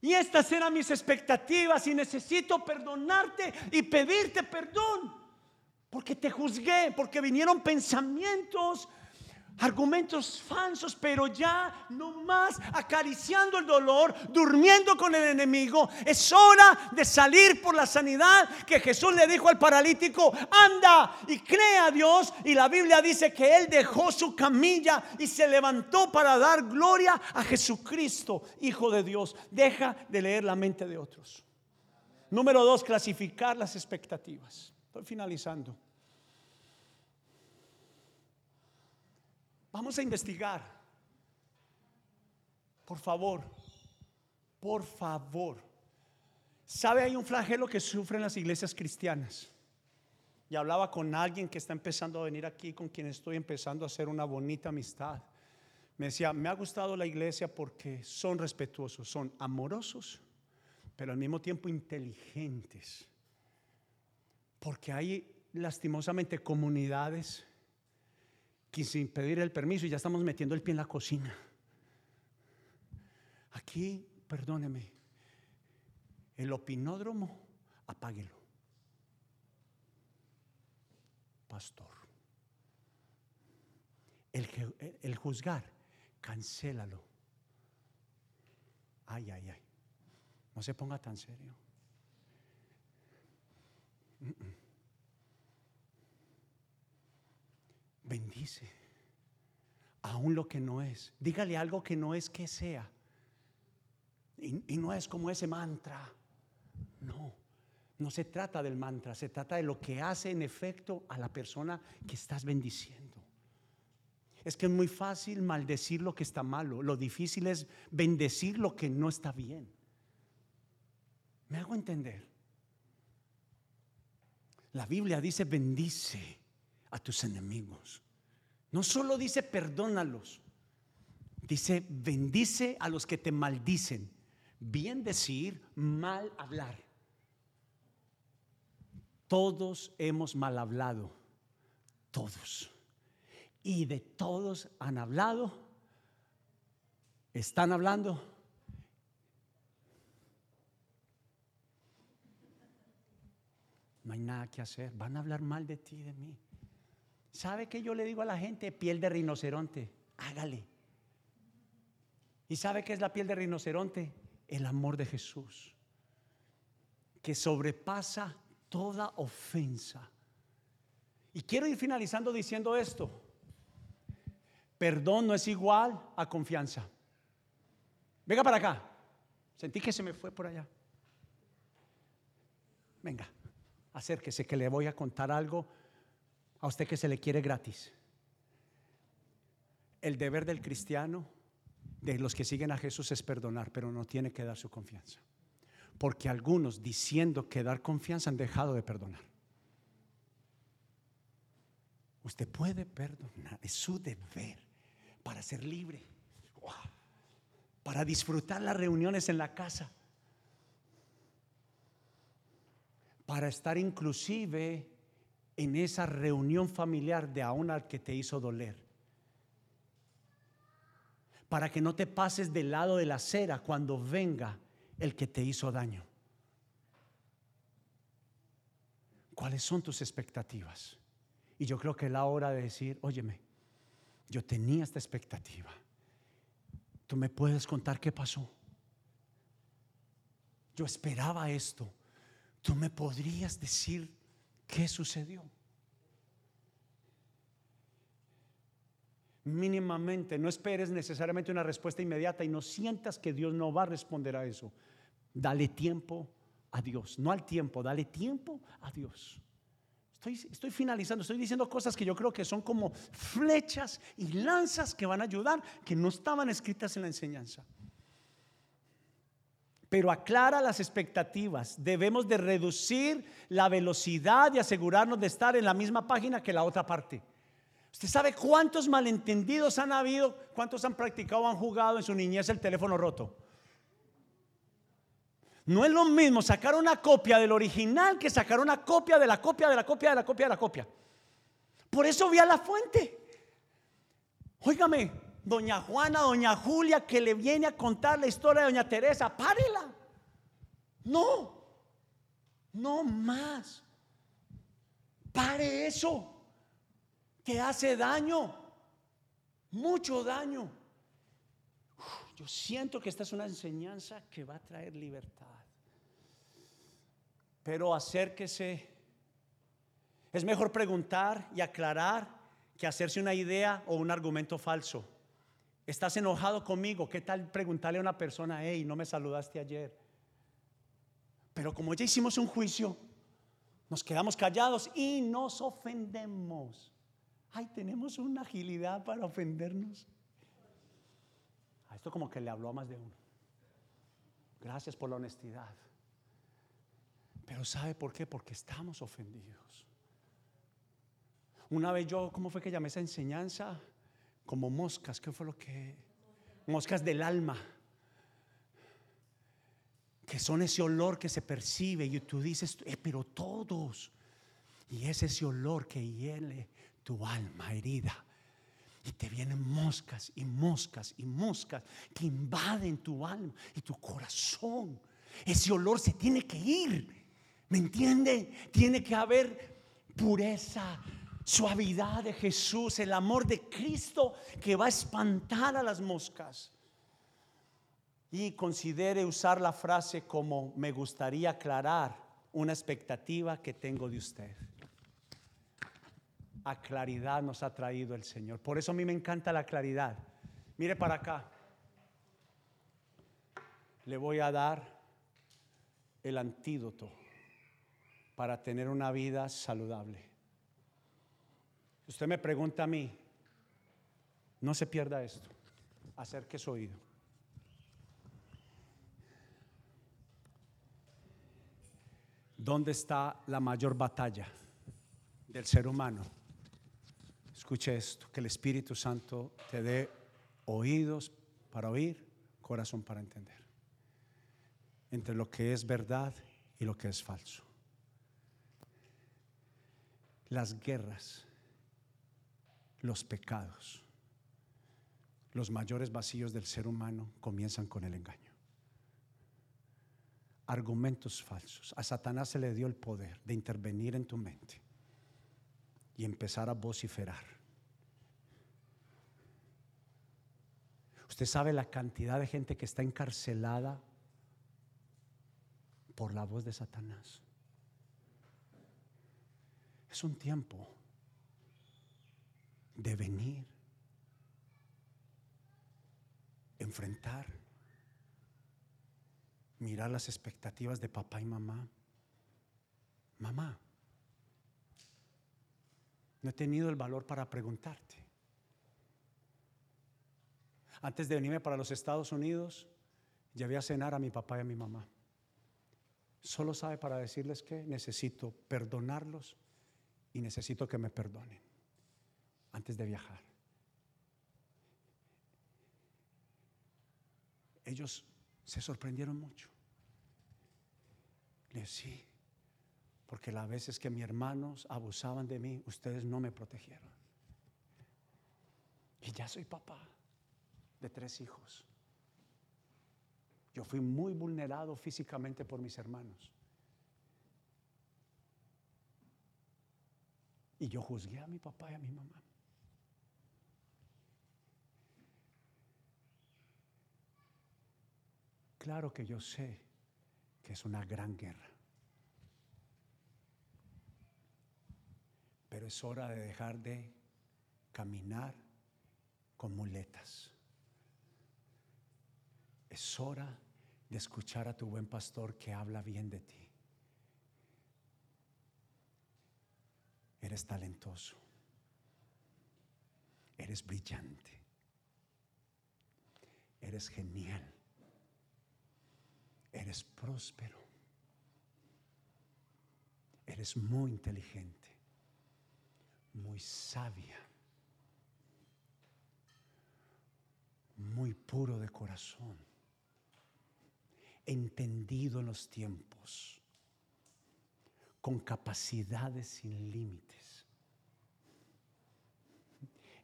Y estas eran mis expectativas y necesito perdonarte y pedirte perdón. Porque te juzgué, porque vinieron pensamientos argumentos falsos, pero ya no más acariciando el dolor, durmiendo con el enemigo. Es hora de salir por la sanidad que Jesús le dijo al paralítico, anda y crea a Dios. Y la Biblia dice que él dejó su camilla y se levantó para dar gloria a Jesucristo, Hijo de Dios. Deja de leer la mente de otros. Número dos, clasificar las expectativas. Estoy finalizando. Vamos a investigar. Por favor, por favor. ¿Sabe? Hay un flagelo que sufren las iglesias cristianas. Y hablaba con alguien que está empezando a venir aquí, con quien estoy empezando a hacer una bonita amistad. Me decía, me ha gustado la iglesia porque son respetuosos, son amorosos, pero al mismo tiempo inteligentes. Porque hay lastimosamente comunidades sin pedir el permiso y ya estamos metiendo el pie en la cocina. Aquí, perdóneme, el opinódromo, apáguelo. Pastor. El, el juzgar, cancélalo. Ay, ay, ay. No se ponga tan serio. Bendice. Aún lo que no es. Dígale algo que no es que sea. Y, no es como ese mantra. No, no se trata del mantra, se trata de lo que hace en efecto a la persona que estás bendiciendo. Es que es muy fácil maldecir lo que está malo, lo difícil es bendecir lo que no está bien. ¿Me hago entender? La Biblia dice bendice a tus enemigos. No solo dice perdónalos, dice bendice a los que te maldicen. Bien decir, mal hablar. Todos hemos mal hablado, todos. Y de todos han hablado, están hablando. no hay nada que hacer. Van a hablar mal de ti, de mí. ¿Sabe qué yo le digo a la gente? Piel de rinoceronte, hágale. ¿Y sabe qué es la piel de rinoceronte? El amor de Jesús, que sobrepasa toda ofensa. Y quiero ir finalizando diciendo esto. Perdón no es igual a confianza. Venga para acá. Sentí que se me fue por allá. Venga, acérquese que le voy a contar algo a usted que se le quiere gratis. El deber del cristiano, de los que siguen a Jesús, es perdonar, pero no tiene que dar su confianza. Porque algunos, diciendo que dar confianza, han dejado de perdonar. Usted puede perdonar, es su deber para ser libre, para disfrutar las reuniones en la casa, para estar inclusive en esa reunión familiar de aún al que te hizo doler. Para que no te pases del lado de la acera cuando venga el que te hizo daño. ¿Cuáles son tus expectativas? Y yo creo que es la hora de decir, óyeme, yo tenía esta expectativa. Tú me puedes contar qué pasó. Yo esperaba esto. Tú me podrías decir qué sucedió. Mínimamente, no esperes necesariamente una respuesta inmediata y no sientas que Dios no va a responder a eso. Dale tiempo a Dios, no al tiempo, dale tiempo a Dios. Estoy, finalizando, estoy diciendo cosas que yo creo que son como flechas y lanzas que van a ayudar, que no estaban escritas en la enseñanza. Pero aclara las expectativas. Debemos de reducir la velocidad y asegurarnos de estar en la misma página que la otra parte. ¿Usted sabe cuántos malentendidos han habido? ¿Cuántos han practicado han jugado en su niñez el teléfono roto? No es lo mismo sacar una copia del original que sacar una copia de la copia de la copia de la copia de la copia. Por eso vi a la fuente. Óigame, doña Juana, doña Julia, que le viene a contar la historia de doña Teresa, párela. No, no más. Pare eso, que hace daño, mucho daño. Yo siento que esta es una enseñanza que va a traer libertad pero acérquese. Es mejor preguntar y aclarar que hacerse una idea o un argumento falso. ¿Estás enojado conmigo? ¿Qué tal preguntarle a una persona, hey, no me saludaste ayer? Pero como ya hicimos un juicio, nos quedamos callados y nos ofendemos. Ay, tenemos una agilidad para ofendernos. A esto como que le habló a más de uno. Gracias por la honestidad. Pero ¿sabe por qué? Porque estamos ofendidos. Una vez yo, ¿cómo fue que llamé esa enseñanza? Como moscas, ¿qué fue lo que? Moscas del alma. Que son ese olor que se percibe y tú dices, eh, pero todos. Y es ese olor que hiele tu alma herida. Y te vienen moscas y moscas y moscas que invaden tu alma y tu corazón. Ese olor se tiene que ir. ¿Me entiende? Tiene que haber pureza, suavidad de Jesús, el amor de Cristo que va a espantar a las moscas. Y considere usar la frase como me gustaría aclarar una expectativa que tengo de usted. A claridad nos ha traído el Señor. Por eso a mí me encanta la claridad. Mire para acá. Le voy a dar el antídoto para tener una vida saludable. Usted me pregunta a mí, no se pierda esto, acerque su oído. ¿Dónde está la mayor batalla del ser humano? Escuche esto, que el Espíritu Santo te dé oídos para oír, corazón para entender, entre lo que es verdad y lo que es falso las guerras, los pecados, los mayores vacíos del ser humano comienzan con el engaño. argumentos falsos. A Satanás se le dio el poder de intervenir en tu mente y empezar a vociferar. Usted sabe la cantidad de gente que está encarcelada por la voz de Satanás. Es un tiempo de venir, enfrentar, mirar las expectativas de papá y mamá. Mamá, no he tenido el valor para preguntarte. Antes de venirme para los Estados Unidos, llevé a cenar a mi papá y a mi mamá. Solo sabe para decirles que necesito perdonarlos y necesito que me perdonen antes de viajar. Ellos se sorprendieron mucho. Le sí, porque las veces que mis hermanos abusaban de mí, ustedes no me protegieron. Y ya soy papá de tres hijos. Yo fui muy vulnerado físicamente por mis hermanos. Y yo juzgué a mi papá y a mi mamá. Claro que yo sé que es una gran guerra. Pero es hora de dejar de caminar con muletas. Es hora de escuchar a tu buen pastor que habla bien de ti. Eres talentoso. Eres brillante. Eres genial. Eres próspero. Eres muy inteligente. Muy sabia. Muy puro de corazón. Entendido en los tiempos con capacidades sin límites,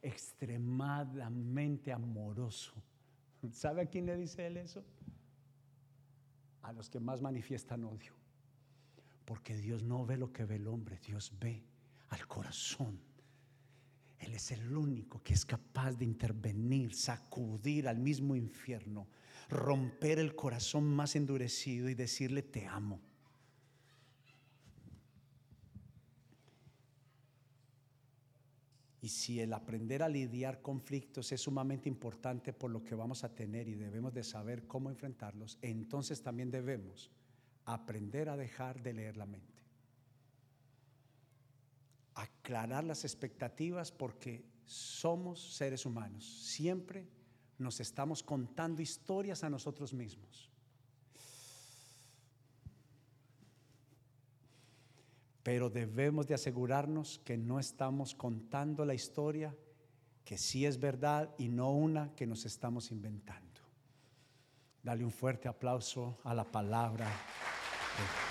extremadamente amoroso. ¿Sabe a quién le dice él eso? A los que más manifiestan odio. Porque Dios no ve lo que ve el hombre, Dios ve al corazón. Él es el único que es capaz de intervenir, sacudir al mismo infierno, romper el corazón más endurecido y decirle te amo. Y si el aprender a lidiar conflictos es sumamente importante por lo que vamos a tener y debemos de saber cómo enfrentarlos, entonces también debemos aprender a dejar de leer la mente. Aclarar las expectativas porque somos seres humanos. Siempre nos estamos contando historias a nosotros mismos. Pero debemos de asegurarnos que no estamos contando la historia que sí es verdad y no una que nos estamos inventando. Dale un fuerte aplauso a la palabra de Dios.